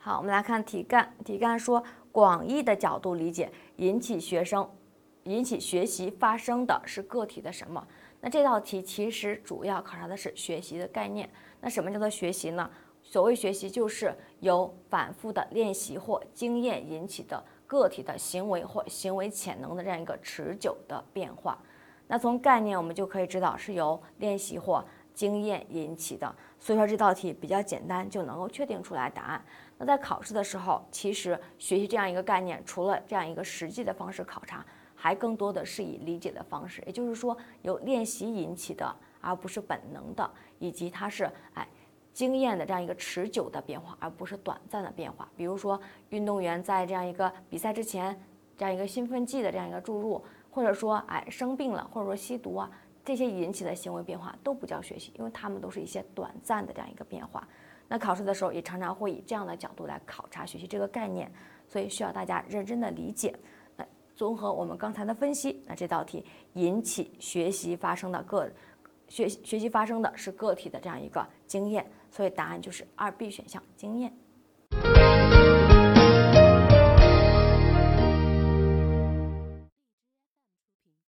好，我们来看题干。题干说，广义的角度理解，引起学生、引起学习发生的是个体的什么？那这道题其实主要考察的是学习的概念。那什么叫做学习呢？所谓学习，就是由反复的练习或经验引起的个体的行为或行为潜能的这样一个持久的变化。那从概念我们就可以知道，是由练习或经验引起的。所以说这道题比较简单，就能够确定出来答案。那在考试的时候，其实学习这样一个概念，除了这样一个实际的方式考察，还更多的是以理解的方式，也就是说由练习引起的，而不是本能的，以及它是哎经验的这样一个持久的变化，而不是短暂的变化。比如说运动员在这样一个比赛之前，这样一个兴奋剂的这样一个注入，或者说哎生病了，或者说吸毒啊，这些引起的行为变化都不叫学习，因为他们都是一些短暂的这样一个变化。那考试的时候也常常会以这样的角度来考察学习这个概念，所以需要大家认真的理解。那综合我们刚才的分析，那这道题引起学习发生的个学学习发生的是个体的这样一个经验，所以答案就是二 B 选项经验。